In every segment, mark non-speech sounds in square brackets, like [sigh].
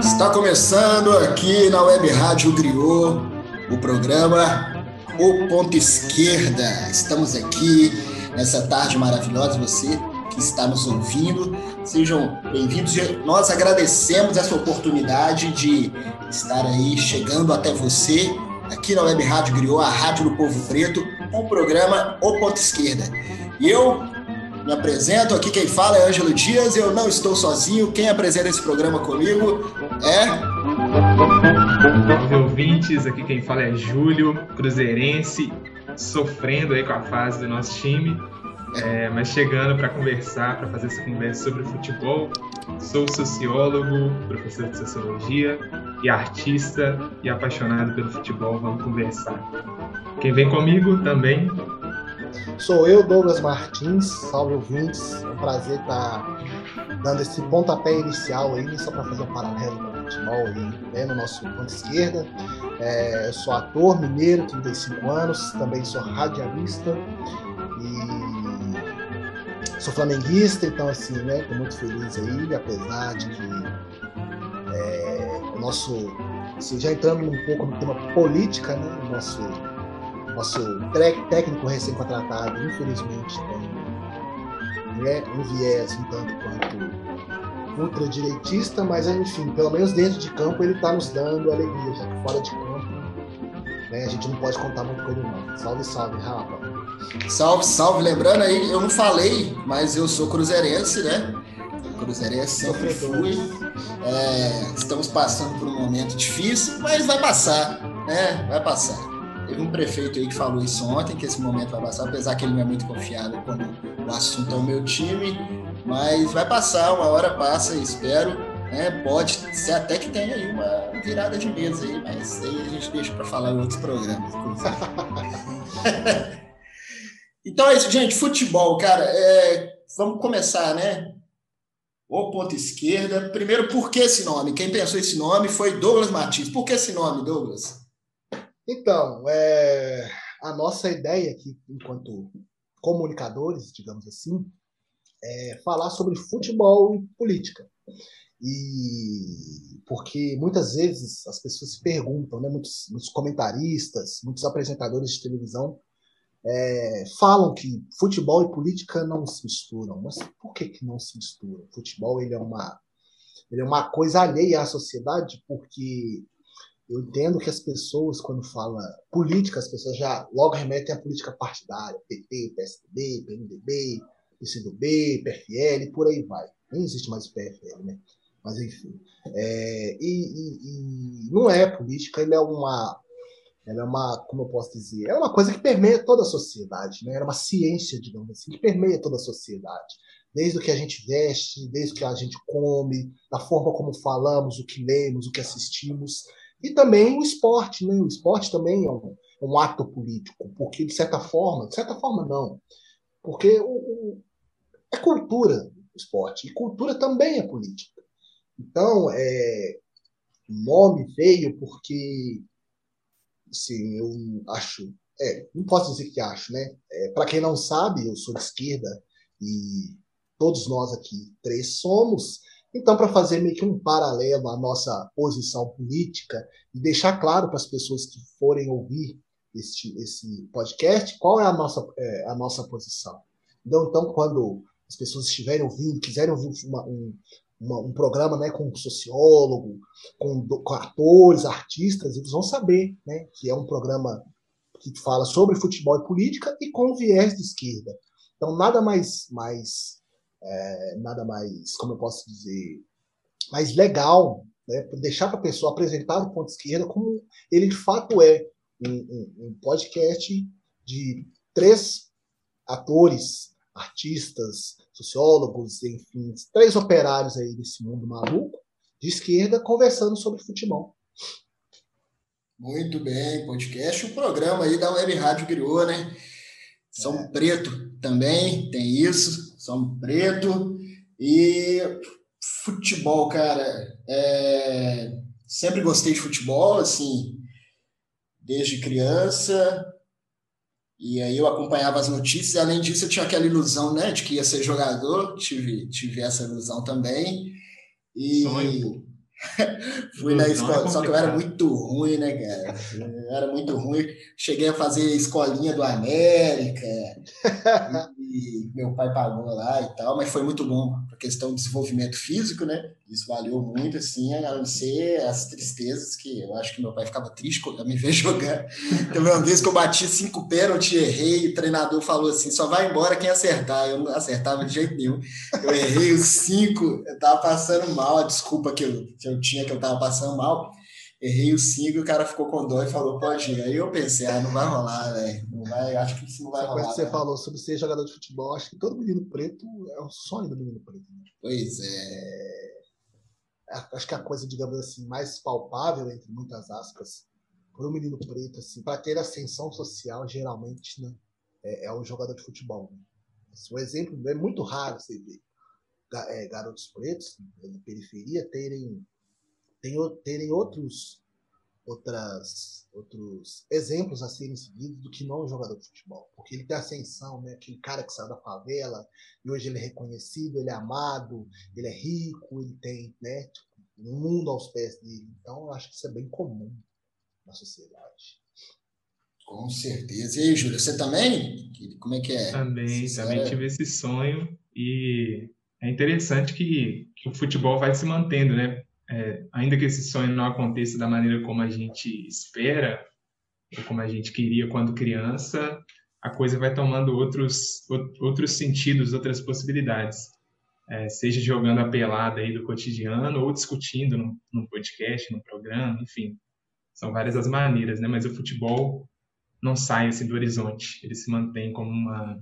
Está começando aqui na Web Rádio Griot o programa O Ponto Esquerda. Estamos aqui nessa tarde maravilhosa. Você que está nos ouvindo, sejam bem-vindos. Nós agradecemos essa oportunidade de estar aí chegando até você aqui na Web Rádio Griot, a Rádio do Povo Preto, com o programa O Ponto Esquerda. E eu me apresento, aqui quem fala é Ângelo Dias, eu não estou sozinho, quem apresenta esse programa comigo é... Ouvintes, aqui quem fala é Júlio, cruzeirense, sofrendo aí com a fase do nosso time, é, mas chegando para conversar, para fazer essa conversa sobre futebol. Sou sociólogo, professor de sociologia e artista e apaixonado pelo futebol. Vamos conversar. Quem vem comigo também Sou eu, Douglas Martins, salve ouvintes. É um prazer estar dando esse pontapé inicial aí, só para fazer um paralelo com o futebol aí, né, no nosso ponto esquerda. É, sou ator mineiro, 35 anos, também sou radialista e sou flamenguista, então assim, né, estou muito feliz aí, apesar de que é, o nosso, assim, já entrando um pouco no tema política, né, o nosso nosso técnico recém-contratado, infelizmente, tem né, um viés um tanto quanto ultradireitista, mas enfim, pelo menos dentro de campo ele está nos dando alegria, já que fora de campo né, a gente não pode contar muito com ele não. Salve, salve, Rafa. Salve, salve. Lembrando aí, eu não falei, mas eu sou cruzeirense, né? Cruzeirense sempre fui. É, estamos passando por um momento difícil, mas vai passar, né? Vai passar. Teve um prefeito aí que falou isso ontem, que esse momento vai passar, apesar que ele não é muito confiável quando o assunto é o meu time, mas vai passar, uma hora passa, espero. Né? Pode ser até que tenha aí uma virada de mesa aí, mas aí a gente deixa para falar em outros programas. [laughs] então é isso, gente. Futebol, cara. É... Vamos começar, né? O ponto esquerda. Primeiro, por que esse nome? Quem pensou esse nome foi Douglas Martins. Por que esse nome, Douglas? Então, é, a nossa ideia aqui, enquanto comunicadores, digamos assim, é falar sobre futebol e política. E porque muitas vezes as pessoas se perguntam, né, muitos, muitos comentaristas, muitos apresentadores de televisão é, falam que futebol e política não se misturam. Mas por que, que não se misturam? Futebol ele é uma ele é uma coisa alheia à sociedade porque eu entendo que as pessoas, quando falam política, as pessoas já logo remetem à política partidária, PT, PSDB, PMDB, PCdoB, PFL, por aí vai. Nem existe mais o PFL, né? Mas enfim. É, e, e, e, não é política, ele é uma. Ela é uma, como eu posso dizer, é uma coisa que permeia toda a sociedade, né? É uma ciência, digamos assim, que permeia toda a sociedade. Desde o que a gente veste, desde o que a gente come, da forma como falamos, o que lemos, o que assistimos. E também o esporte, né? O esporte também é um, um ato político, porque de certa forma, de certa forma não, porque o, o, é cultura o esporte, e cultura também é política. Então, é, o nome veio porque, assim, eu acho, é, não posso dizer que acho, né? É, Para quem não sabe, eu sou de esquerda e todos nós aqui três somos, então, para fazer meio que um paralelo à nossa posição política e deixar claro para as pessoas que forem ouvir este, esse podcast qual é a nossa, é, a nossa posição. Então, então, quando as pessoas estiverem ouvindo, quiserem ouvir uma, um, uma, um programa né, com um sociólogo, com, com, atores, artistas, eles vão saber né, que é um programa que fala sobre futebol e política e com viés de esquerda. Então, nada mais, mais é, nada mais, como eu posso dizer, mais legal, né, deixar para a pessoa apresentar o ponto de esquerda como ele de fato é um, um, um podcast de três atores, artistas, sociólogos, enfim, três operários aí desse mundo maluco de esquerda conversando sobre futebol. Muito bem, podcast, o um programa aí da Web Rádio Griot, né? São é. Preto também tem isso. São Preto. E futebol, cara, é... sempre gostei de futebol, assim, desde criança. E aí eu acompanhava as notícias, e além disso eu tinha aquela ilusão, né, de que ia ser jogador, tive, tive essa ilusão também. E Sonho, [laughs] fui na escola, é só que eu era muito ruim, né, cara? Eu era muito ruim. Cheguei a fazer escolinha do América, [laughs] e meu pai pagou lá e tal, mas foi muito bom a questão do desenvolvimento físico, né? Isso valeu muito, assim, a não ser as tristezas que eu acho que meu pai ficava triste quando me [laughs] ver jogar. Teve uma vez que eu bati cinco pênaltis, errei, o treinador falou assim: só vai embora quem acertar. Eu não acertava de jeito nenhum. Eu errei os cinco, eu tava passando mal, a desculpa que eu, que eu tinha que eu tava passando mal. Errei os cinco e o cara ficou com dó e falou, pode ir. Aí eu pensei, ah, não vai rolar, velho. Não vai, acho que isso não vai Essa rolar. você né? falou sobre ser jogador de futebol, acho que todo menino preto é o sonho do menino preto. né? Pois é. Acho que a coisa, digamos assim, mais palpável, entre muitas aspas, para o menino preto, assim, para ter ascensão social, geralmente, né, é, é o jogador de futebol. Né? O exemplo é muito raro você ver é, garotos pretos de periferia terem, terem, terem outros, outras, outros exemplos a serem seguidos do que não um jogador de futebol. Porque ele tem ascensão, né? aquele cara que saiu da favela e hoje ele é reconhecido, ele é amado, ele é rico, ele tem né, tipo, um mundo aos pés dele. Então, eu acho que isso é bem comum na sociedade. Com certeza. E aí, Júlio, você também? Como é que é? Também, Você também era- tive esse sonho e é interessante que, que o futebol vai se mantendo, né? É, ainda que esse sonho não aconteça da maneira como a gente espera, ou como a gente queria quando criança, a coisa vai tomando outros, ou- outros sentidos, outras possibilidades. É, seja jogando a pelada aí do cotidiano ou discutindo num podcast, num programa, enfim. São várias as maneiras, né? Mas o futebol não sai assim do horizonte, ele se mantém como uma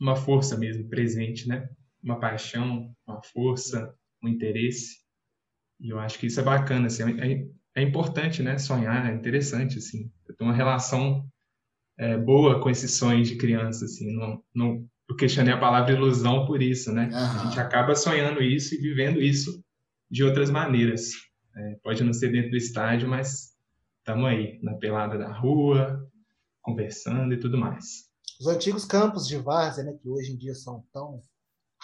uma força mesmo presente, né? Uma paixão, uma força, um interesse. E eu acho que isso é bacana, assim, é, é importante, né? Sonhar, é interessante, assim. Eu tenho uma relação é, boa com esses sonhos de criança, assim. Não, não, eu questionei a palavra ilusão por isso, né? A gente acaba sonhando isso e vivendo isso de outras maneiras. É, pode não ser dentro do estádio, mas estamos aí, na pelada da rua, conversando e tudo mais. Os antigos campos de várzea, né, que hoje em dia são tão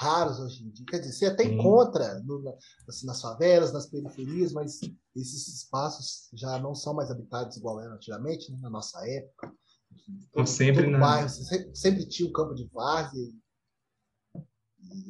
raros hoje em dia. Quer dizer, você até encontra no- assim, nas favelas, nas periferias, mas esses espaços já não são mais habitados igual eram antigamente, né, na nossa época. Enfim, Estão sempre todo na- bairro, sempre, sempre tinha um campo de várzea.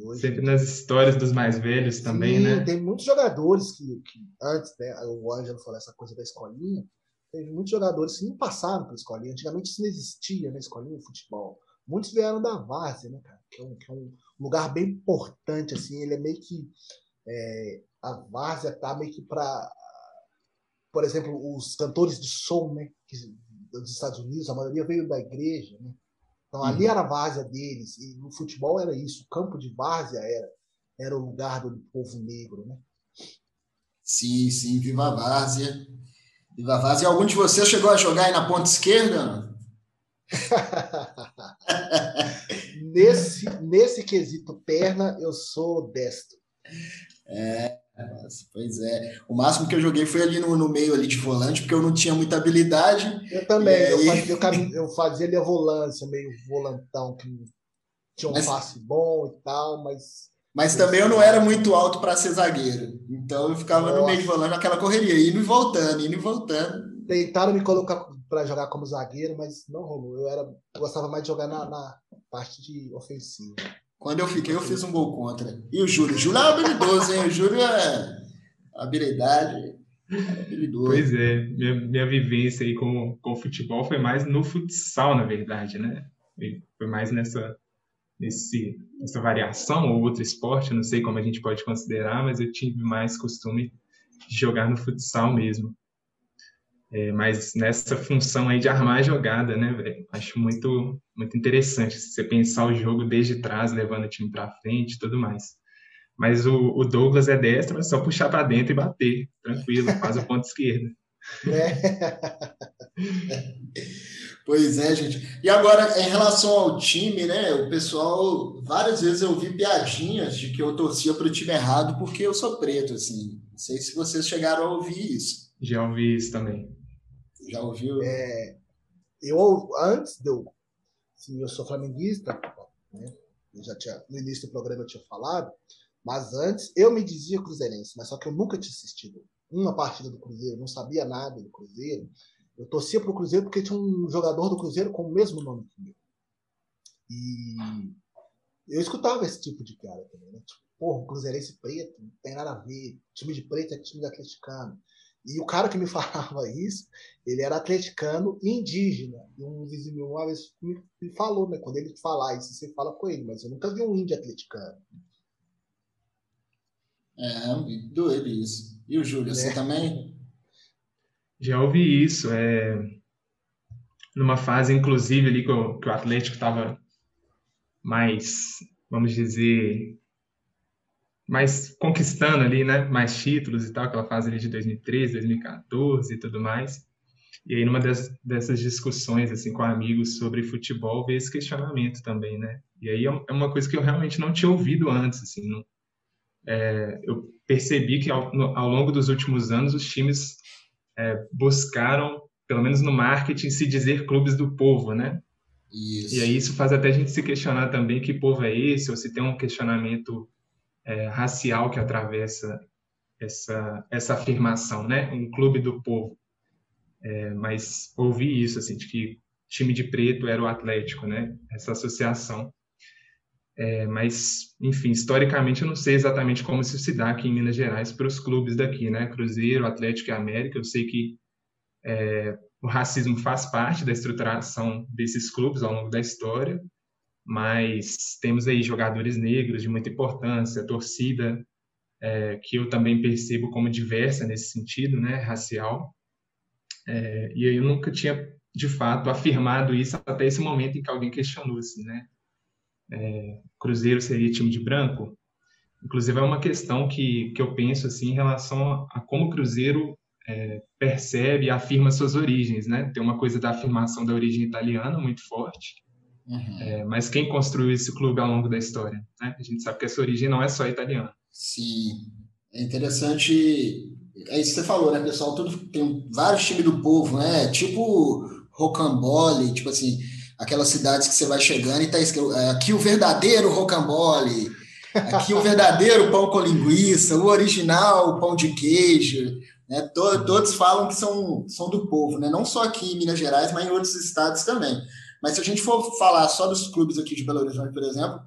Hoje Sempre nas histórias dos mais velhos também, Sim, né? Tem muitos jogadores que, que antes, né, o Ângelo falou essa coisa da escolinha, teve muitos jogadores que não passaram pela escolinha. Antigamente isso não existia na escolinha de futebol. Muitos vieram da várzea, né, cara? Que é um, que é um lugar bem importante, assim. Ele é meio que. é, a várzea tá meio que para. Por exemplo, os cantores de som, né? Que, dos Estados Unidos, a maioria veio da igreja, né? Então ali era a várzea deles. E no futebol era isso. O campo de várzea era, era o lugar do povo negro, né? Sim, sim, Viva a Várzea. Viva a Várzea. E algum de vocês chegou a jogar aí na ponta esquerda? [laughs] nesse, nesse quesito perna, eu sou destro. Nossa, pois é. O máximo que eu joguei foi ali no, no meio ali de volante, porque eu não tinha muita habilidade. Eu também, E eu aí? fazia, eu cam- eu fazia ali a volância, meio volantão, que tinha um Mas- passe bom e tal, mas Mas também eu não era muito alto para ser zagueiro. Então eu ficava no meio de volante, naquela correria, indo e voltando, indo e voltando. tentaram me colocar para jogar como zagueiro, mas não rolou. Eu era, eu gostava mais de jogar na, na parte de ofensiva. Quando eu fiquei, eu fiz um gol contra. E o Júlio? O Júlio é habilidoso, hein? O Júlio é habilidade. É habilidoso. Pois é, minha, minha vivência aí com, com o futebol foi mais no futsal, na verdade, né? Foi- Foi mais nessa, nesse, nessa variação ou outro esporte, não sei como a gente pode considerar, mas eu tive mais costume de jogar no futsal mesmo. É, mas nessa função aí de armar a jogada, né, velho? Acho muito, muito interessante você pensar o jogo desde trás, levando o time para frente e tudo mais. Mas o, o Douglas é destro, é só puxar para dentro e bater, tranquilo, faz o ponto esquerdo. Né? [laughs] Pois é, gente. E agora, em relação ao time, né? O pessoal, várias vezes eu vi piadinhas de que eu torcia para o time errado porque eu sou preto, assim. Não sei se vocês chegaram a ouvir isso. Já ouvi isso também. Já ouviu? É, eu, antes de eu. Sim, eu sou flamenguista, né? Eu já tinha, no início do programa eu tinha falado, mas antes eu me dizia cruzeirense, mas só que eu nunca tinha assistido uma partida do Cruzeiro, não sabia nada do Cruzeiro. Eu torcia para o Cruzeiro porque tinha um jogador do Cruzeiro com o mesmo nome que eu. E eu escutava esse tipo de cara também, né? Tipo, porra, Cruzeirense preto, não tem nada a ver. Time de preto é time de atleticano. E o cara que me [laughs] falava isso, ele era atleticano indígena. E um vizinho meu uma vez me, me falou, né? Quando ele falar isso, você fala com ele, mas eu nunca vi um índio atleticano. É, doido isso. E o Júlio, você é. também? Já ouvi isso. É... Numa fase, inclusive, ali que o, que o Atlético estava mais, vamos dizer, mais conquistando ali, né, mais títulos e tal, aquela fase ali de 2013, 2014 e tudo mais. E aí, numa das, dessas discussões, assim, com amigos sobre futebol, veio esse questionamento também, né? E aí é, é uma coisa que eu realmente não tinha ouvido antes, assim, não, é, eu percebi que ao, no, ao, longo dos últimos anos os times é, buscaram, pelo menos no marketing, se dizer clubes do povo, né? Isso. E aí isso faz até a gente se questionar também que povo é esse, ou se tem um questionamento é, racial que atravessa essa, essa afirmação, né? Um clube do povo. É, mas ouvi isso, assim, de que time de preto era o Atlético, né? Essa associação. É, mas, enfim, historicamente eu não sei exatamente como isso se dá aqui em Minas Gerais para os clubes daqui, né? Cruzeiro, Atlético e América. Eu sei que é, o racismo faz parte da estruturação desses clubes ao longo da história, mas temos aí jogadores negros de muita importância, torcida é, que eu também percebo como diversa nesse sentido, né, racial. É, e eu nunca tinha, de fato, afirmado isso até esse momento em que alguém questionou, assim, né? É, Cruzeiro seria time de branco? Inclusive, é uma questão que, que eu penso, assim, em relação a, como o Cruzeiro é, percebe afirma suas origens, né? Tem uma coisa da afirmação da origem italiana muito forte, Uhum. É, mas quem construiu esse clube ao longo da história? Né? A gente sabe que essa origem não é só italiana. Sim, é interessante. É isso que você falou, né, pessoal? Tudo, tem vários times do povo, né? Tipo Rocambole, tipo assim, aquelas cidades que você vai chegando e tá escrito é, aqui o verdadeiro Rocambole, aqui o [laughs] verdadeiro pão com linguiça, o original pão de queijo. Né? Todos falam que são, são do povo, né? não só aqui em Minas Gerais, mas em outros estados também. Mas se a gente for falar só dos clubes aqui de Belo Horizonte, por exemplo,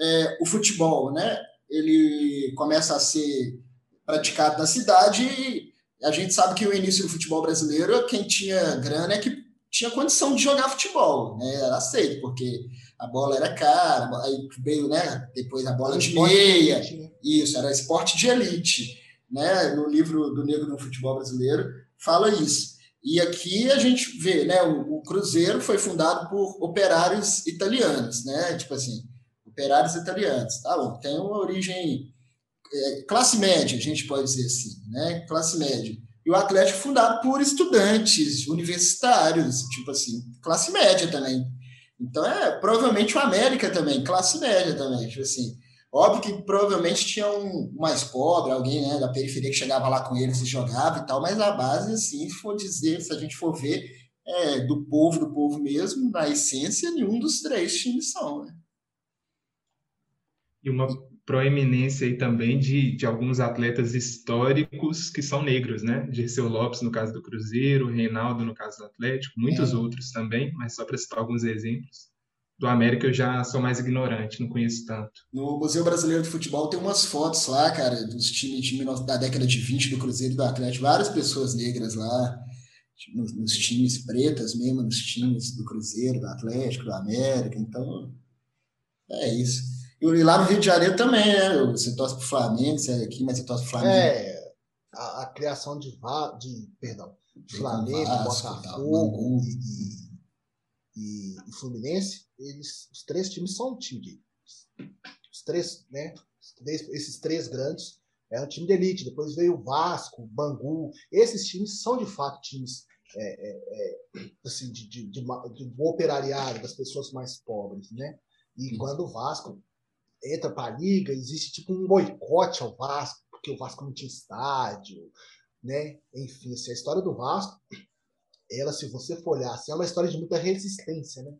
é, o futebol, né? Ele começa a ser praticado na cidade e a gente sabe que o início do futebol brasileiro, quem tinha grana é que tinha condição de jogar futebol, né? Era aceito, porque a bola era cara, aí veio, né? Depois a bola de meia, de né? isso, era esporte de elite, né? No livro do Negro no Futebol Brasileiro fala isso. E aqui a gente vê, né, o, o, Cruzeiro foi fundado por operários italianos, né, tipo assim, operários italianos, tá bom, tem uma origem é, classe média, a gente pode dizer assim, né, classe média. E o Atlético fundado por estudantes universitários, tipo assim, classe média também. Então é provavelmente o América também, classe média também, tipo assim. Óbvio que provavelmente tinha um mais pobre, alguém né, da periferia que chegava lá com eles e jogava e tal, mas a base, assim, se for dizer, se a gente for ver, é do povo, do povo mesmo, na essência, nenhum dos três times são. Né? E uma proeminência aí também de, de alguns atletas históricos que são negros, né? Dirceu Lopes, no caso do Cruzeiro, Reinaldo, no caso do Atlético, muitos é. outros também, mas só para citar alguns exemplos do América eu já sou mais ignorante, não conheço tanto. No Museu Brasileiro de Futebol tem umas fotos lá, cara, dos times time da década de 20 do Cruzeiro e do Atlético, várias pessoas negras lá, nos, nos, times pretas mesmo, nos times do Cruzeiro, do Atlético, do América, então é isso. E lá no Rio de Janeiro também, né? Você torce pro Flamengo, você é aqui, mas você torce pro Flamengo. É, a, a criação de, de perdão, Flamengo, Vasco, Botafogo e, e, e Fluminense eles, os três times são um time de os três, né? Esses três grandes é um time de elite. Depois veio o Vasco, o Bangu. Esses times são de fato times é, é, é assim, de, de, de, de operariado, das pessoas mais pobres, né? E quando o Vasco entra para a liga, existe tipo um boicote ao Vasco, porque o Vasco não tinha estádio, né? Enfim, assim, a história do Vasco ela, se você for olhar, assim, é uma história de muita resistência, né?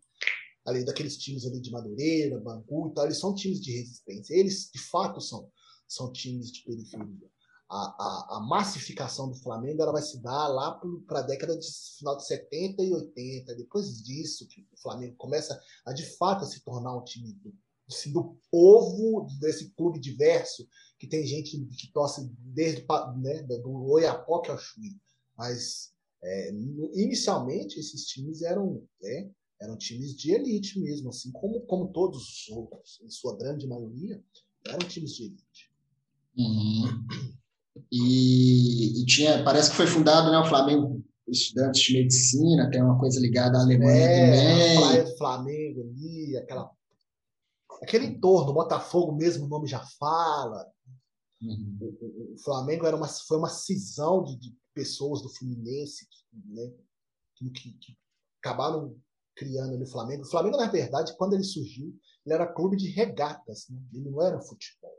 Ali daqueles times ali de Madureira, Bangu e tal, eles são times de resistência. Eles, de fato, são, são times de periferia. A, a, a massificação do Flamengo ela vai se dar lá para a década de final de 70 e 80. Depois disso, que o Flamengo começa a, de fato, a se tornar um time do, assim, do povo, desse clube diverso, que tem gente que torce desde né, do Oiapoque ao Chuí. Mas é, inicialmente esses times eram, né, eram times de elite mesmo, assim como, como todos os outros, em sua grande maioria, eram times de elite. Uhum. E, e, tinha, parece que foi fundado né, o Flamengo estudantes de medicina, tem uma coisa ligada à Alemanha é, também. Flamengo ali, aquela, aquele entorno, Botafogo mesmo, o nome já fala. Uhum. O, o, Flamengo era uma, foi uma cisão de, de pessoas do Fluminense né, que, que, que, acabaram criando o Flamengo. O Flamengo, na verdade, quando ele surgiu, ele era clube de regatas, né? ele não era futebol.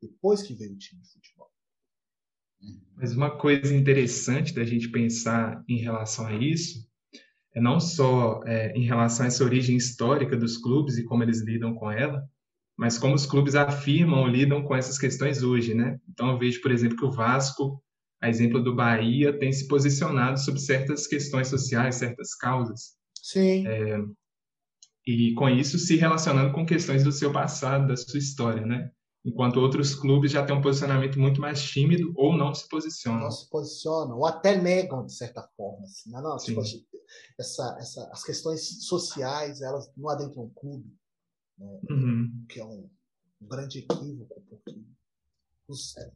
Depois que veio o time de futebol. Mas uma coisa interessante da gente pensar em relação a isso é não só é, em relação a essa origem histórica dos clubes e como eles lidam com ela, mas como os clubes afirmam lidam com essas questões hoje, né? Então eu vejo, por exemplo, que o Vasco, a exemplo do Bahia, tem se posicionado sobre certas questões sociais, certas causas. Sim. É, e com isso se relacionando com questões do seu passado, da sua história, né? enquanto outros clubes já têm um posicionamento muito mais tímido ou não se posicionam. Não se posicionam, ou até negam, de certa forma. Assim, né? não, tipo, essa, essa, as questões sociais, elas não adentram o clube, né? uhum. que é um, um, grande equívoco, porque os, é,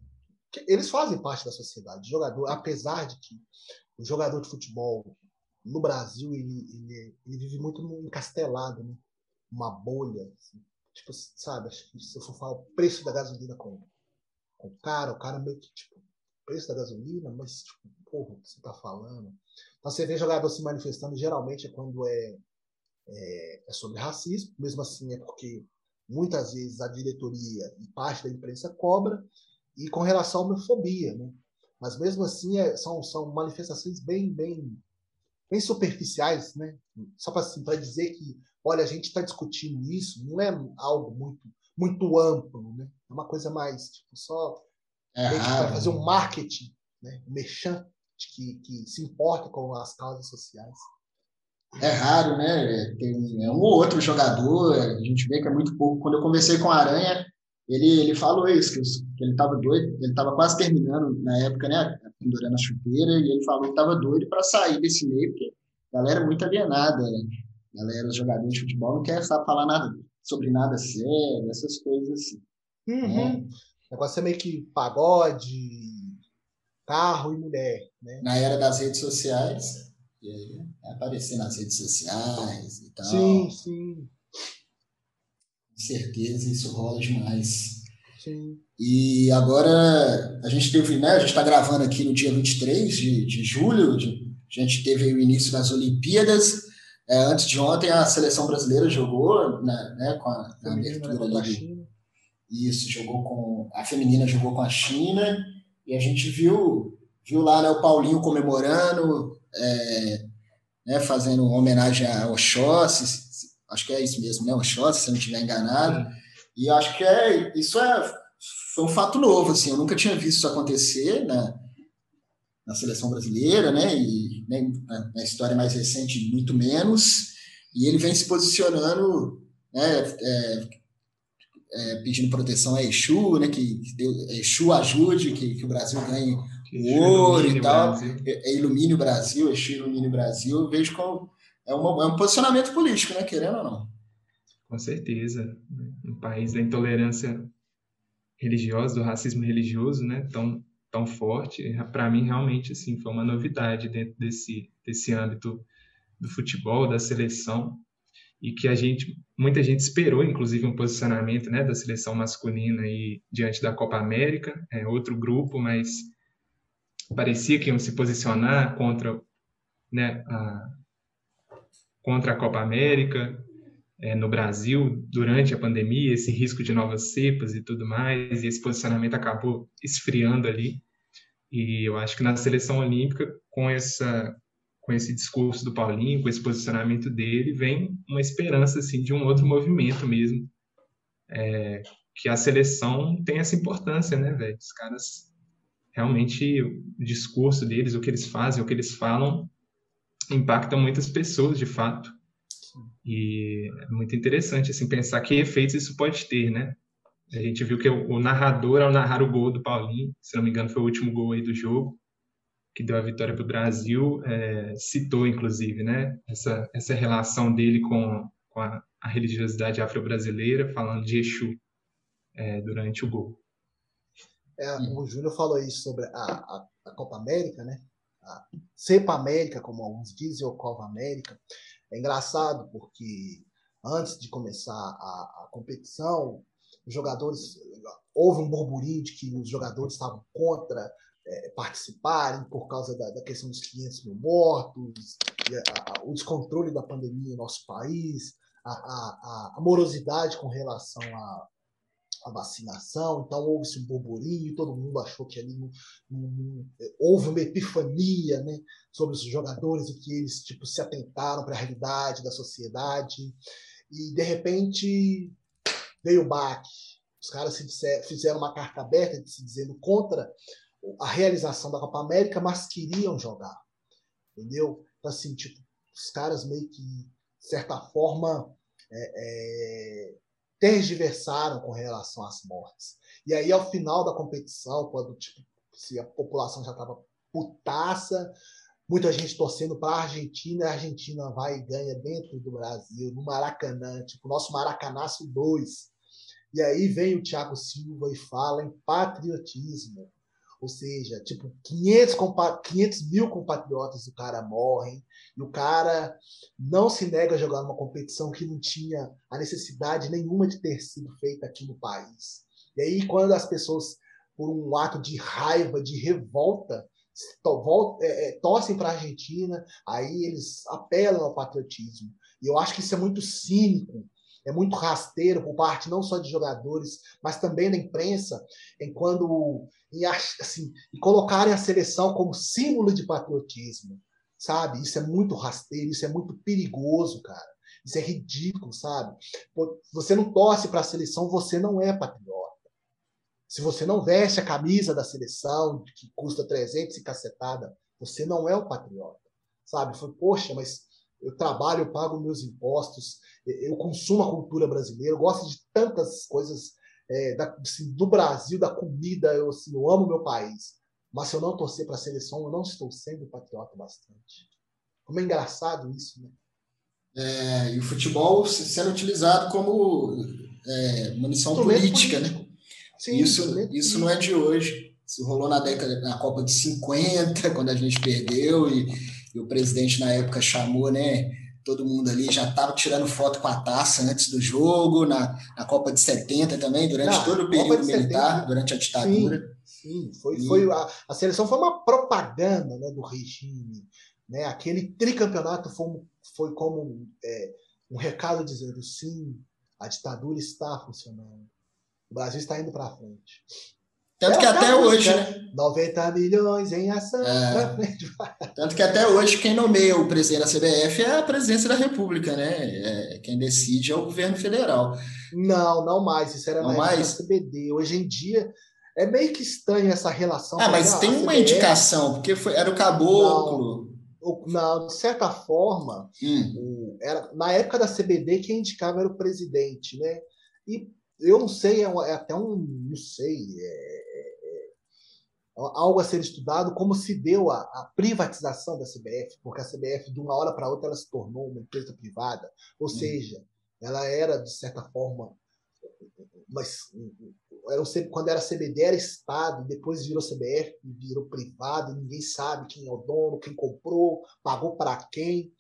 eles fazem parte da sociedade. Jogador, apesar de que o jogador de futebol no Brasil ele, ele, ele vive muito encastelado, né? uma bolha. Assim Tipo, sabe, se eu for falar o preço da gasolina com, com o cara, o cara meio que, tipo, preço da gasolina, mas, tipo, porra, o que você tá falando? Então você vê jogador se manifestando, geralmente é quando é, é, é sobre racismo, mesmo assim é porque muitas vezes a diretoria e parte da imprensa cobra, e com relação à homofobia, né? Mas mesmo assim é, são, são manifestações bem, bem, bem superficiais, né? Só para assim, dizer que olha, a gente está discutindo isso, não é algo muito, muito amplo, né? É uma coisa mais, tipo, só é fazer um marketing, né? um merchan que, que se importa com as causas sociais. É raro, né? Tem é um ou outro jogador, a gente vê que é muito pouco. Quando eu conversei com a Aranha, ele, ele falou isso, que, ele estava doido, ele estava quase terminando na época, né? Pendurando a chuteira, e ele falou que estava doido para sair desse meio, porque a galera é muito alienada. Né? galera, os jogadores de futebol, não quer saber falar nada sobre nada sério, essas coisas assim. Uhum. O negócio é meio que pagode, carro e mulher. Né? Na era das redes sociais, e aí é aparecer nas redes sociais e tal. Sim, sim. Com certeza isso rola demais. Sim. E agora a gente teve, né? A gente está gravando aqui no dia 23 de, de julho, de, a gente teve o início das Olimpíadas. É, antes de ontem, a seleção brasileira jogou né, né, com a, a abertura ali. Isso, jogou com. A feminina jogou com a China, e a gente viu, viu lá né, o Paulinho comemorando, é, né, fazendo homenagem ao Oxóssi, acho que é isso mesmo, né? Oxóssi, se eu não estiver enganado. E acho que é, isso é, foi um fato novo, assim, eu nunca tinha visto isso acontecer, né? na seleção brasileira, né? E né, na história mais recente, muito menos. E ele vem se posicionando, né? É, é, pedindo proteção a Exu, né? Que, que Exu ajude, que, que o Brasil ganhe o ouro e tal. É, é, ilumine o Brasil, Exu ilumine o Brasil. Eu vejo como é, uma, é um posicionamento político, né? Querendo ou não. Com certeza. No país da intolerância religiosa, do racismo religioso, né? Então, tão forte, para mim realmente assim foi uma novidade dentro desse desse âmbito do futebol, da seleção e que a gente muita gente esperou inclusive um posicionamento né da seleção masculina e diante da Copa América, é outro grupo, mas parecia que iam se posicionar contra né a contra a Copa América é, no Brasil durante a pandemia, esse risco de novas cepas e tudo mais, e esse posicionamento acabou esfriando ali. E eu acho que na seleção olímpica, com essa com esse discurso do Paulinho, com esse posicionamento dele, vem uma esperança assim de um outro movimento mesmo, é, que a seleção tem essa importância, né, velho? Os caras realmente o discurso deles, o que eles fazem, o que eles falam, impactam muitas pessoas, de fato. E é muito interessante assim pensar que efeitos isso pode ter, né? A gente viu que o, narrador, ao narrar o gol do Paulinho, se não me engano, foi o último gol aí do jogo, que deu a vitória para o Brasil, é, citou, inclusive, né, essa, essa relação dele com, com a, a religiosidade afro-brasileira, falando de Exu é, durante o gol. É, o Júnior falou isso sobre a, a, a, Copa América, né? A Cepa América, como alguns dizem, ou Copa América. É engraçado porque antes de começar a, a competição, os jogadores houve um burburinho de que os jogadores estavam contra é, participarem por causa da, da, questão dos 500 mil mortos, a, a, o descontrole da pandemia em nosso país, a, a morosidade com relação à, à vacinação. Então houve-se um burburinho, todo mundo achou que ali não, houve uma epifania né, sobre os jogadores e que eles tipo, se atentaram para a realidade da sociedade. E de repente veio o baque. Os caras se disser, fizeram uma carta aberta se dizendo contra a realização da Copa América, mas queriam jogar. Entendeu? Então, assim, tipo, os caras meio que, de certa forma, é, é, tergiversaram com relação às mortes. E aí, ao final da competição, quando tipo, se a população já estava putaça, muita gente torcendo para a Argentina, a Argentina vai e ganha dentro do Brasil, no Maracanã, tipo, nosso Maracanaço 2. E aí vem o Thiago Silva e fala em patriotismo. Ou seja, tipo, 500, 500 mil compatriotas do cara morrem e o cara não se nega a jogar numa competição que não tinha a necessidade nenhuma de ter sido feita aqui no país. E aí, quando as pessoas, por um ato de raiva, de revolta, é, é, torcem para a Argentina, aí eles apelam ao patriotismo. E eu acho que isso é muito cínico é muito rasteiro por parte não só de jogadores, mas também da imprensa, em quando em, assim, em colocarem a seleção como símbolo de patriotismo, sabe? Isso é muito rasteiro, isso é muito perigoso, cara. Isso é ridículo, sabe? Você não torce para a seleção, você não é patriota. Se você não veste a camisa da seleção, que custa 300 e cacetada, você não é o patriota, sabe? Foi, poxa, mas eu trabalho, eu pago meus impostos, eu consumo a cultura brasileira, eu gosto de tantas coisas é, da, assim, do Brasil, da comida, eu, assim, eu amo meu país. Mas se eu não torcer para a seleção, eu não estou sendo patriota bastante. Como é engraçado isso, né? É, e o futebol sendo utilizado como é, munição política, né? político. né? Sim, isso, isso não é de hoje. Isso rolou na década, na Copa de 50, quando a gente perdeu, e e o presidente na época chamou, né? Todo mundo ali já estava tirando foto com a taça antes do jogo, na, na Copa de 70 também, durante Não, todo o período militar, 70, durante a ditadura. Sim, sim foi, e... foi a, a, seleção foi uma propaganda né, do regime. Né? Aquele tricampeonato foi, foi como é, um recado dizendo sim, a ditadura está funcionando. O Brasil está indo para frente. Tanto é, que até hoje, né? 90 milhões em ação. É. Tanto que até hoje quem nomeia o presidente da CBF é a presidência da República, né? É, quem decide é o governo federal. Não, não mais. Isso era não mais da CBD. Hoje em dia é meio que estranha essa relação. Ah, mas tem uma CBF... indicação, porque foi, era o caboclo. Não, não de certa forma, hum. era, na época da CBD, quem indicava era o presidente, né? E eu não sei, é, é até um, não sei, é, algo a ser estudado, como se deu a, a, privatização da CBF, porque a CBF, de uma hora para outra, ela se tornou uma empresa privada. Ou seja, ela era, de certa forma, mas era quando era CBD era Estado, depois virou CBF, virou privado, ninguém sabe quem é o dono, quem comprou, pagou para quem.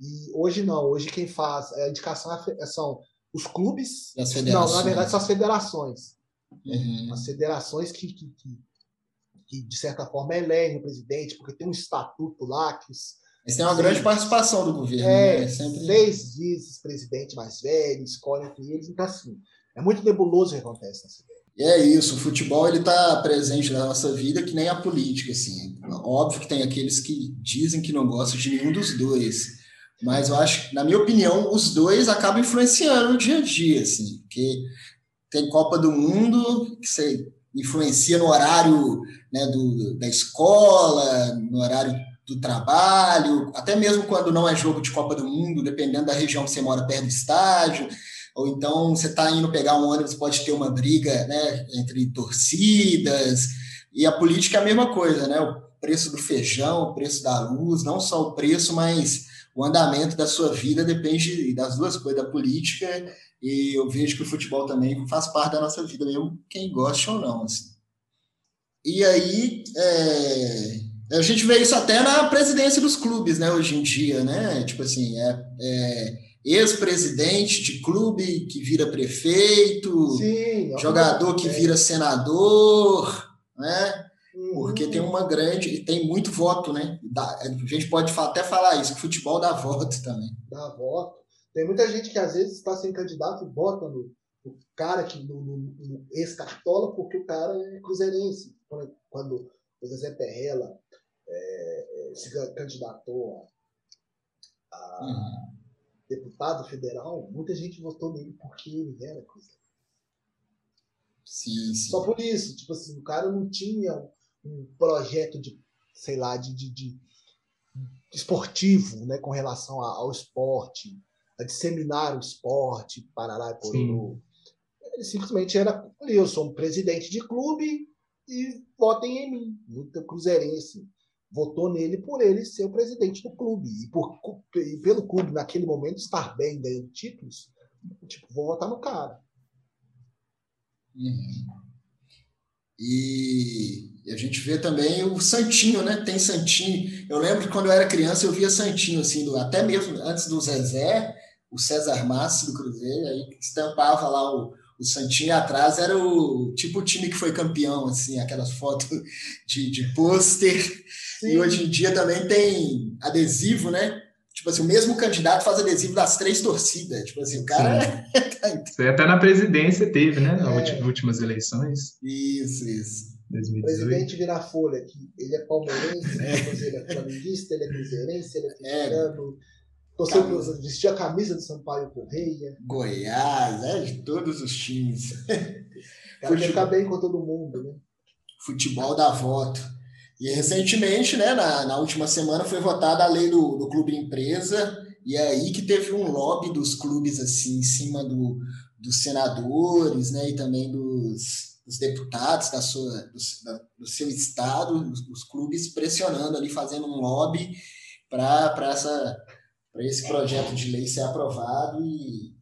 E hoje não, hoje quem faz a indicação é são os clubes. Não, na verdade são as federações. Uhum. As federações que, que, que que de certa forma elege o presidente, porque tem um estatuto lá que os, mas tem uma grande participação do governo. É, né? Sempre... seis vice-presidente mais velho, escolhe entre eles. Então, assim, é muito nebuloso o que acontece na CBF. É isso, o futebol ele está presente na nossa vida que nem a política, assim. Óbvio que tem aqueles que dizem que não gostam de nenhum dos dois, mas eu acho, na minha opinião, os dois acabam influenciando no dia a dia, assim, porque tem Copa do Mundo que você influencia no horário né, do, da escola, no horário do trabalho, até mesmo quando não é jogo de Copa do Mundo, dependendo da região que você mora perto do estádio ou então você está indo pegar um ônibus, pode ter uma briga né, entre torcidas, e a política é a mesma coisa, né? O preço do feijão, o preço da luz, não só o preço, mas o andamento da sua vida depende das duas coisas, da política, e eu vejo que o futebol também faz parte da nossa vida, mesmo quem gosta ou não. Assim. E aí, é, a gente vê isso até na presidência dos clubes, né, hoje em dia, né? Tipo assim, é, é ex-presidente de clube que vira prefeito, Sim, jogador que vira senador, né? Uhum. Porque tem uma grande, tem muito voto, né? a gente pode até falar isso, que futebol dá [laughs] voto também. Dá voto. Tem muita gente que às vezes está sem candidato e vota no, no cara que no, no, no ex-cartola porque o cara é cruzeirense. Quando, quando o Zé Perrela é, é se candidatou a, a uhum deputado federal, muita gente votou nele porque ele era cruzeirense. Sim, sim. Só por isso, tipo assim, o cara não tinha um projeto de, sei lá, de, de, de esportivo, né, com relação ao esporte, a disseminar o esporte, parará e pororô. Ele simplesmente era, eu sou um presidente de clube e votem em mim, muito cruzeirense votou nele por ele ser o presidente do clube. E, por, e pelo clube, naquele momento, estar bem ganhando títulos, tipo, vou votar no cara. Uhum. E a gente vê também o Santinho, né? Tem Santinho. Eu lembro que quando eu era criança eu via Santinho, assim, do, até mesmo antes do Zezé, o César Massi do Cruzeiro, aí estampava lá o, o Santinho atrás era o tipo o time que foi campeão, assim, aquelas fotos [laughs] de, de pôster. E hoje em dia também tem adesivo, né? Tipo assim, o mesmo candidato faz adesivo das três torcidas. Tipo assim, o cara. [laughs] Isso até na presidência teve, né? Nas é. últimas eleições. Isso, isso. 2018. O presidente vira folha aqui. Ele é palmeirense, é. ele é flamenguista, ele é cruzeirense, ele é cristiano. É. Torceu camisa. vestia a camisa do Sampaio Correia. Goiás, é, de todos os times. [laughs] Cara, quer ficar bem com todo mundo, né? Futebol dá voto. E recentemente, né, na, na última semana, foi votada a lei do, do clube empresa, e é aí que teve um lobby dos clubes assim, em cima do, dos senadores, né, e também dos, dos deputados da sua, do, da, do seu estado, os, os, clubes pressionando ali, fazendo um lobby para essa para esse projeto de lei ser aprovado e,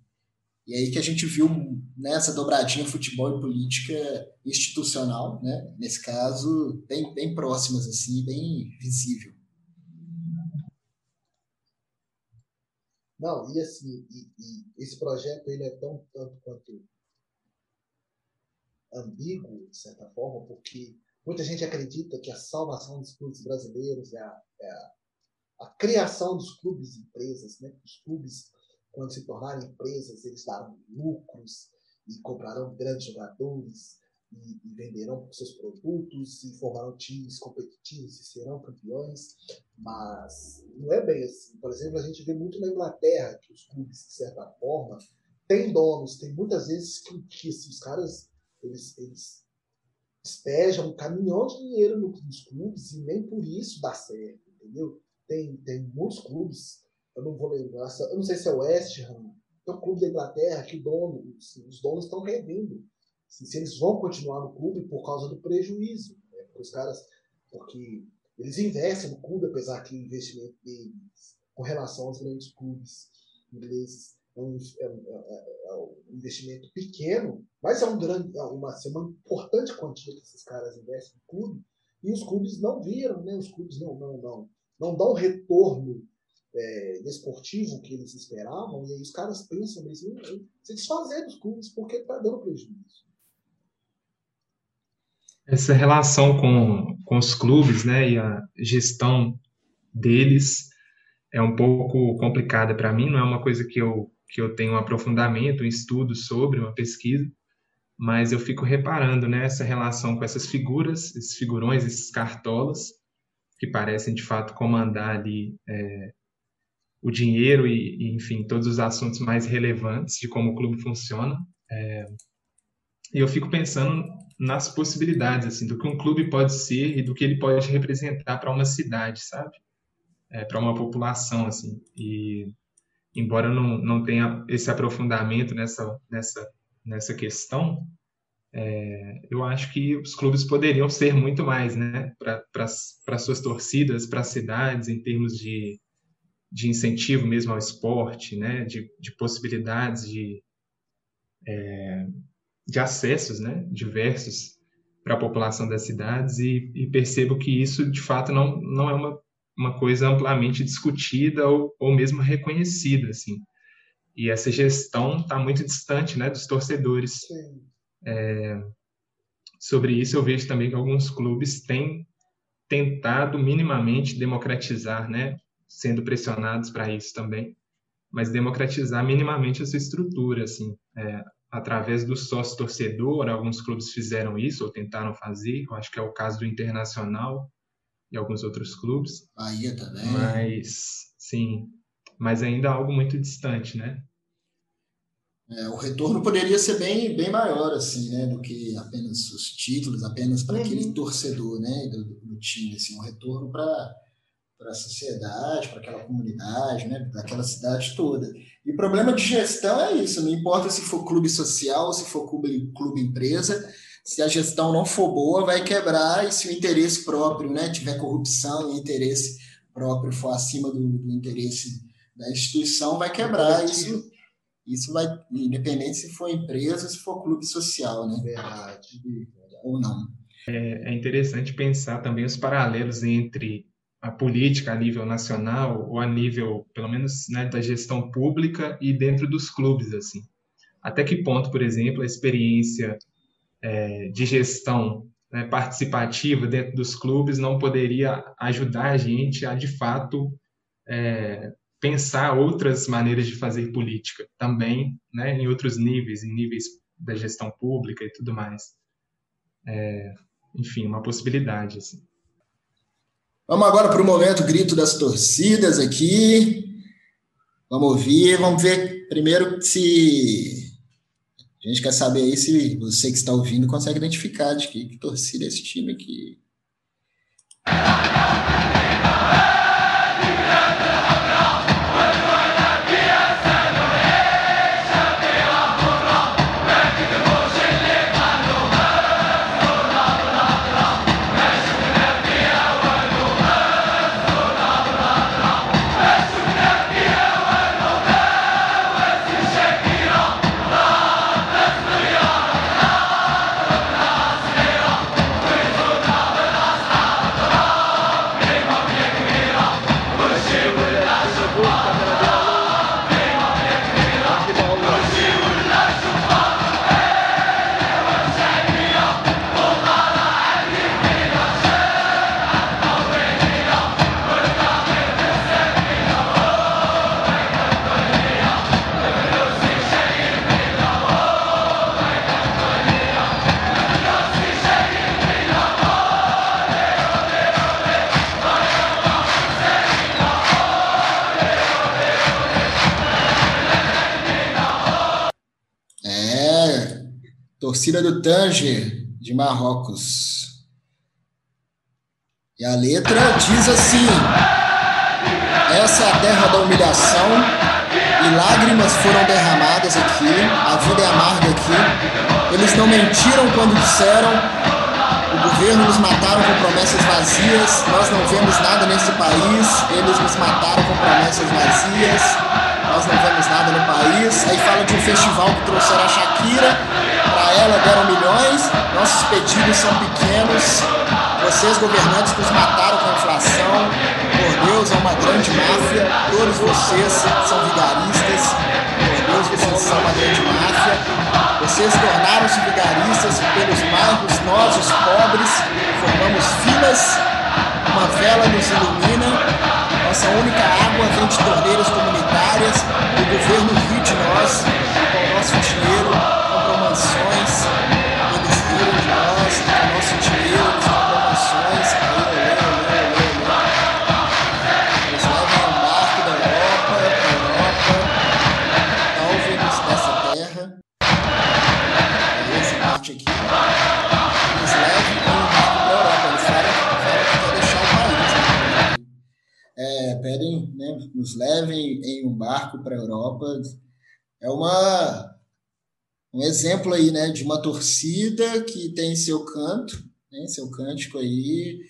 e aí que a gente viu nessa dobradinha futebol e política institucional, né? nesse caso, bem, bem próximas, assim, bem visível. Não, e assim, e, e esse projeto ele é tão tanto quanto ambíguo, de certa forma, porque muita gente acredita que a salvação dos clubes brasileiros é a, é a a criação dos clubes e empresas, né? Os clubes, quando se tornarem empresas, eles darão lucros e comprarão grandes jogadores e, e venderão seus produtos e formarão times competitivos e serão campeões. Mas não é bem assim. Por exemplo, a gente vê muito na Inglaterra que os clubes, de certa forma, têm donos. Tem muitas vezes que, que os caras eles, eles despejam um caminhão de dinheiro nos clubes e nem por isso dá certo, entendeu? Tem, tem muitos clubes, eu não vou lembrar, eu não sei se é o West Ham, tem um clube da Inglaterra que dono, os donos estão revindo se, se, eles vão continuar no clube por causa do prejuízo. Né? Porque os caras, porque eles investem no clube, apesar que o investimento deles, com relação aos grandes clubes ingleses, é um, é, é, é um, investimento pequeno, mas é, um grande, é uma, é uma importante quantia que esses caras investem no clube, e os clubes não viram, né? os clubes não, não, não, não dão o retorno é, desportivo que eles esperavam, e aí os caras pensam mesmo em se desfazer dos clubes porque está dando prejuízo. Essa relação com, com os clubes né, e a gestão deles é um pouco complicada para mim, não é uma coisa que eu, que eu tenho um aprofundamento, um estudo sobre, uma pesquisa, mas eu fico reparando né, essa relação com essas figuras, esses figurões, esses cartolas, que parecem de fato comandar ali é, o dinheiro e, e, enfim, todos os assuntos mais relevantes de como o clube funciona. É, e eu fico pensando nas possibilidades, assim, do que um clube pode ser e do que ele pode representar para uma cidade, sabe? É, para uma população, assim. E, embora eu não, não tenha esse aprofundamento nessa, nessa, nessa questão, é, eu acho que os clubes poderiam ser muito mais, né? Para suas torcidas, para as cidades, em termos de, de incentivo mesmo ao esporte, né? De, de possibilidades de... É, de acessos né, diversos para a população das cidades e, e, percebo que isso, de fato, não, não é uma, uma coisa amplamente discutida ou, ou mesmo reconhecida, assim. E essa gestão está muito distante né, dos torcedores. É, sobre isso, eu vejo também que alguns clubes têm tentado minimamente democratizar, né, sendo pressionados para isso também, mas democratizar minimamente essa estrutura, assim. É, através do sócio torcedor, alguns clubes fizeram isso ou tentaram fazer, eu acho que é o caso do Internacional e alguns outros clubes. Bahia também. Mas, sim, mas ainda algo muito distante, né? É, o retorno poderia ser bem, bem maior, assim, né, do que apenas os títulos, apenas para uhum. aquele torcedor, né, do, do time, assim, um retorno para para a sociedade, para aquela comunidade, né, daquela cidade toda. E o problema de gestão é isso, não importa se for clube social, se for clube, clube empresa, se a gestão não for boa, vai quebrar, e se o interesse próprio, né, tiver corrupção e interesse próprio for acima do, do interesse da instituição, vai quebrar. Isso, isso vai, independente se for empresa, se for clube social, né? Verdade. Ou não. É, é interessante pensar também os paralelos entre a política a nível nacional ou a nível, pelo menos, né, da gestão pública e dentro dos clubes, assim. Até que ponto, por exemplo, a experiência é, de gestão né, participativa dentro dos clubes não poderia ajudar a gente a, de fato, é, pensar outras maneiras de fazer política também, né, em outros níveis, em níveis da gestão pública e tudo mais. É, enfim, uma possibilidade, assim. Vamos agora para o momento grito das torcidas aqui. Vamos ouvir, vamos ver primeiro se a gente quer saber aí se você que está ouvindo consegue identificar de que, que torcida é esse time aqui. Torcida do Tanger, de Marrocos. E a letra diz assim: Essa é a terra da humilhação, e lágrimas foram derramadas aqui, a vida é amarga aqui. Eles não mentiram quando disseram: o governo nos mataram com promessas vazias, nós não vemos nada nesse país, eles nos mataram com promessas vazias, nós não vemos nada no país. Aí fala de um festival que trouxeram a Shakira ela deram milhões, nossos pedidos são pequenos, vocês governantes nos mataram com a inflação, por Deus é uma grande máfia, todos vocês são vigaristas, por Deus vocês são uma grande máfia, vocês tornaram-se vigaristas pelos bairros, nós os pobres. Formamos filas, uma vela nos ilumina, É uma um exemplo aí, né, de uma torcida que tem seu canto, né, seu cântico aí,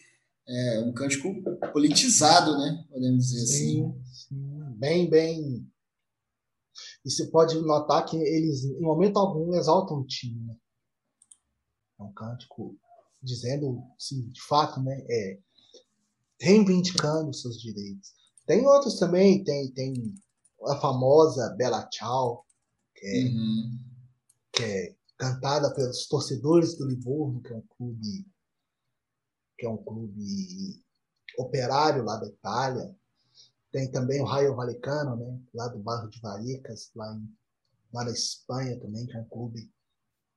é um cântico politizado, né, podemos dizer sim, assim. Sim, bem, bem. E você pode notar que eles, em momento algum, exaltam o time. Né? É um cântico dizendo, sim, de fato, né, é, reivindicando seus direitos. Tem outros também, tem, tem a famosa Bela Tchau, que é, uhum. que é cantada pelos torcedores do Livorno, que é um clube que é um clube operário lá da Itália. Tem também o Raio Valecano, né, lá do bairro de Vallecas, lá, em, lá na Espanha também, que é um clube,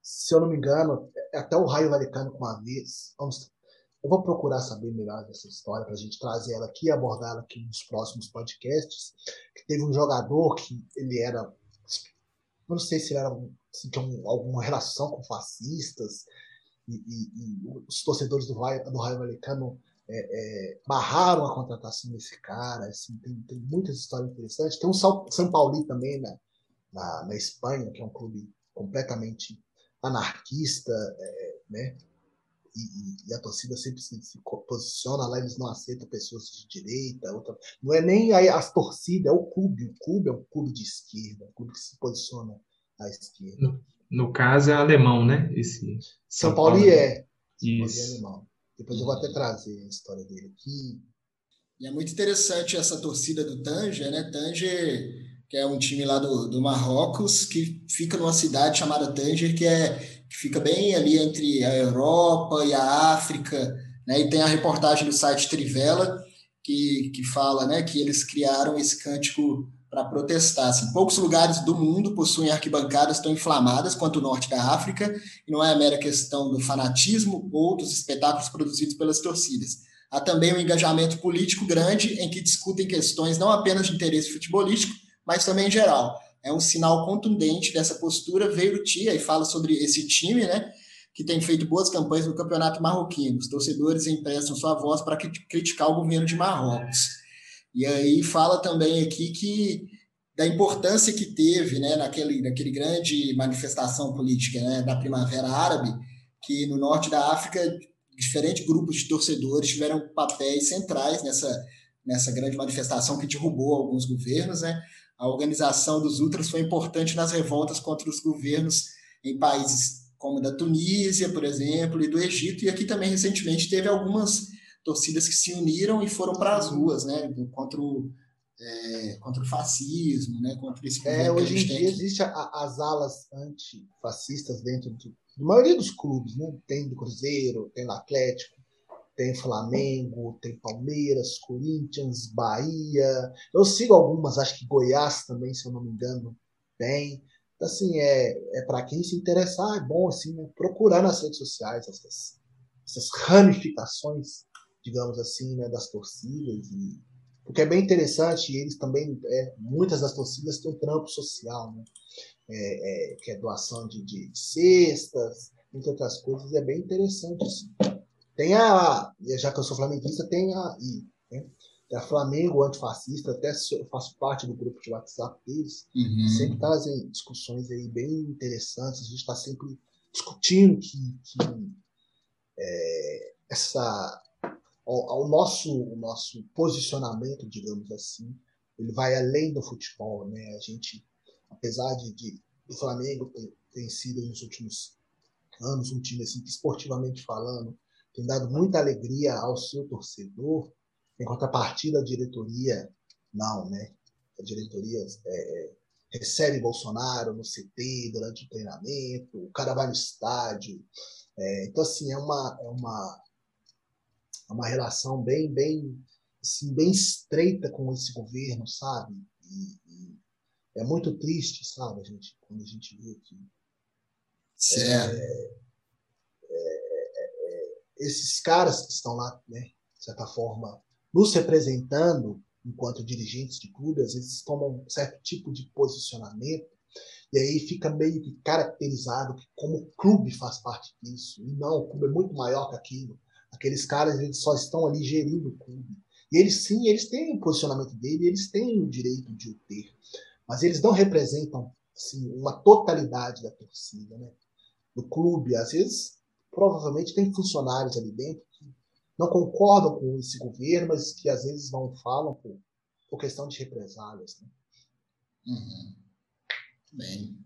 se eu não me engano, é até o Raio Valecano com a vez. Vamos eu vou procurar saber melhor dessa história para a gente trazer ela aqui e abordá-la aqui nos próximos podcasts. Que teve um jogador que ele era, não sei se ele era se tinha alguma relação com fascistas e, e, e os torcedores do do Raio Valecano é, é, barraram a contratação desse cara. Assim, tem, tem muitas histórias interessantes. Tem um São, São Paulo também na, na, na, Espanha, que é um clube completamente anarquista, é, né? E, e, a torcida sempre se, se, posiciona lá, eles não aceitam pessoas de direita, outra, não é nem a, as torcidas, é o clube, o clube é um clube de esquerda, um clube que se posiciona à esquerda. No, no caso é alemão, né? Esse São, São Paulo, Paulo é, Isso. é alemão. Depois eu vou até trazer a história dele aqui. E é muito interessante essa torcida do Tanger, né? Tanger, que é um time lá do, do Marrocos, que fica numa cidade chamada Tanger, que é que fica bem ali entre a Europa e a África, né? E tem a reportagem do site Trivela que, que fala, né, que eles criaram esse cântico para protestar. Assim, poucos lugares do mundo possuem arquibancadas tão inflamadas quanto o norte da África, e não é mera questão do fanatismo ou dos espetáculos produzidos pelas torcidas. Há também um engajamento político grande em que discutem questões não apenas de interesse futebolístico, mas também em geral é um sinal contundente dessa postura. Veio o Tia e fala sobre esse time, né? Que tem feito boas campanhas no campeonato marroquino. Os torcedores emprestam sua voz para criticar o governo de Marrocos. E aí fala também aqui que da importância que teve, né, naquele, naquele grande manifestação política, né, da Primavera Árabe, que no norte da África diferentes grupos de torcedores tiveram papéis centrais nessa nessa grande manifestação que derrubou alguns governos, né? A organização dos ultras foi importante nas revoltas contra os governos em países como da Tunísia, por exemplo, e do Egito. E aqui também recentemente teve algumas torcidas que se uniram e foram para as ruas, né, contra o, é, contra o fascismo, né, contra esse é, hoje em dia existem as alas antifascistas dentro de, de maioria dos clubes, né? Tem do Cruzeiro, tem do Atlético, tem Flamengo, tem Palmeiras, Corinthians, Bahia. Eu sigo algumas, acho que Goiás também, se eu não me engano, tem. Então, assim, é, é para quem se interessar, é bom assim, né, procurar nas redes sociais essas, essas ramificações, digamos assim, né, das torcidas. E, porque é bem interessante, eles também, é, muitas das torcidas têm um trampo social, né? É, é, que é doação de, de cestas, entre outras coisas, é bem interessante. Assim. Tem a, já que eu sou flamenguista, tem a, e, né? tem a Flamengo Antifascista, até eu faço parte do grupo de WhatsApp deles, uhum. sempre trazem discussões aí bem interessantes, a gente está sempre discutindo que, que é, essa, o, o, nosso, o nosso posicionamento, digamos assim, ele vai além do futebol, né? A gente, apesar de, de do Flamengo ter, ter sido nos últimos anos um time assim, esportivamente falando, tem dado muita alegria ao seu torcedor, em contrapartida a diretoria, não, né? A diretoria é, é recebe Bolsonaro no CT durante o treinamento, o cara vai no estádio. É, então, assim, é uma, é uma, é uma relação bem, bem, assim, bem estreita com esse governo, sabe? E, e é muito triste, sabe, a gente, quando a gente vê que. Certo. É, esses caras que estão lá, né, de certa forma, nos representando enquanto dirigentes de clube, às vezes tomam um certo tipo de posicionamento, e aí fica meio que caracterizado que como o clube faz parte disso. E não, o clube é muito maior que aquilo. Aqueles caras eles só estão ali gerindo o clube. E eles sim, eles têm o posicionamento dele, eles têm o direito de o ter. Mas eles não representam assim, uma totalidade da torcida, né? Do clube. Às vezes, provavelmente, tem funcionários ali dentro que não concordam com esse governo, mas que às vezes vão falam por, por questão de represálias. Né? Uhum. Bem.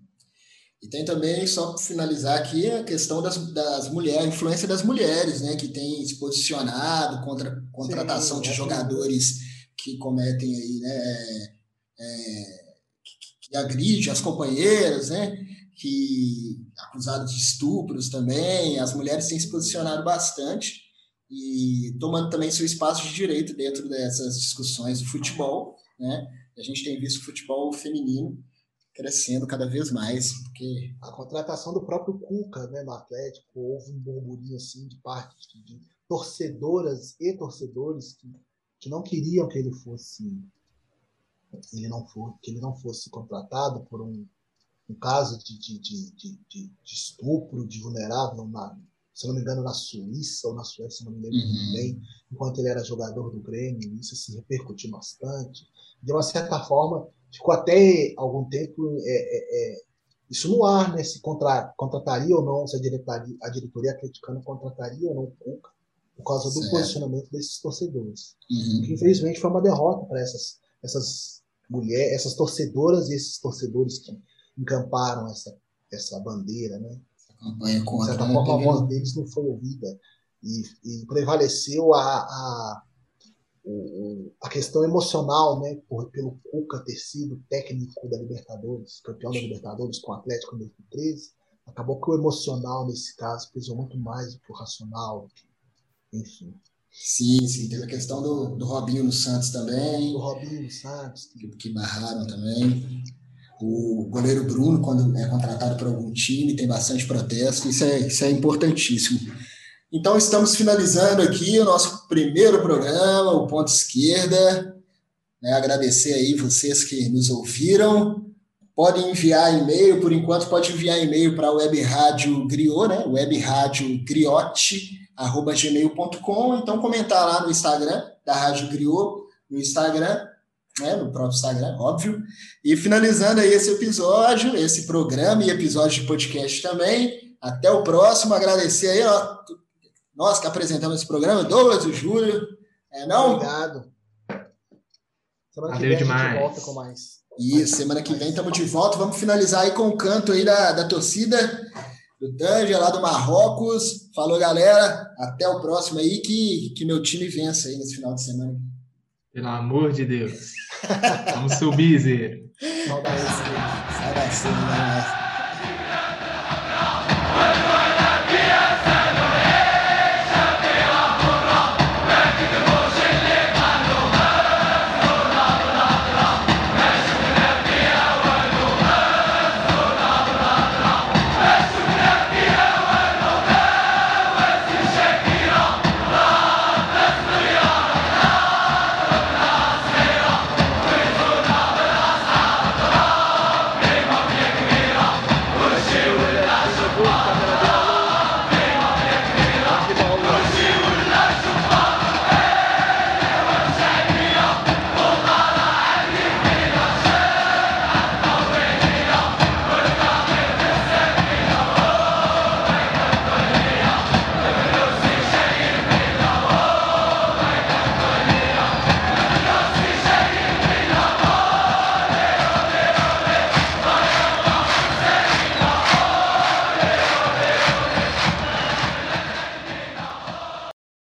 E tem também, só para finalizar aqui, a questão das, das mulheres, a influência das mulheres, né, que tem se posicionado contra a contratação Sim, de é jogadores que cometem aí, né, é, é, que, que agride as companheiras, né, que acusados de estupros também, as mulheres têm se posicionado bastante e tomando também seu espaço de direito dentro dessas discussões do futebol, né? A gente tem visto o futebol feminino crescendo cada vez mais, porque a contratação do próprio Cuca, né, no Atlético, houve um burburinho assim de parte de torcedoras e torcedores que, que não queriam que ele fosse ele não for, que ele não fosse contratado por um, um caso de, de, de, de, estupro de vulnerável na, se não me engano, na Suíça ou na Suécia, não me lembro uhum. bem, enquanto ele era jogador do Grêmio, isso se repercutiu bastante. De uma certa forma, ficou até algum tempo é, é, é, isso no ar, né? Se contra, contrataria ou não, se a diretoria, a diretoria atleticana contrataria ou não o Cuca, por causa do certo. posicionamento desses torcedores. Uhum. Que, infelizmente foi uma derrota para essas, essas mulheres, essas torcedoras e esses torcedores que encamparam essa, essa bandeira, né? campanha contra. De certa forma, a voz deles não foi ouvida. E, e prevaleceu a, a, a questão emocional, né? Por, pelo Cuca ter sido técnico da Libertadores, campeão da Libertadores com o Atlético em 2013. Acabou que o emocional, nesse caso, pesou muito mais do que o racional. Enfim. Sim, sim. Teve a questão do, do Robinho no Santos também. Do Robinho no Santos. Que, que barraram também. O goleiro Bruno, quando é contratado por algum time, tem bastante protesto, isso é, isso é importantíssimo. Então, estamos finalizando aqui o nosso primeiro programa, o Ponto Esquerda. Né, agradecer aí vocês que nos ouviram. Podem enviar e-mail, por enquanto, pode enviar e-mail para a Web Rádio Griot, né? Web arroba gmail.com. Então, comentar lá no Instagram da Rádio Griot, no Instagram, né, no próprio Instagram, óbvio. E finalizando aí esse episódio, esse programa e episódio de podcast também. Até o próximo. Agradecer aí, ó, nós que apresentamos esse programa, Douglas e Júlio. É, não? Obrigado. Semana Valeu que vem demais. a gente volta com mais. Isso, semana que vem estamos de volta. Vamos finalizar aí com o canto aí da, da torcida do Tanger, lá do Marrocos. Falou, galera. Até o próximo aí, que, que meu time vença aí nesse final de semana. Pelo amor de Deus. [laughs] Vamos subir, Zé. Saudações. Saudações, né?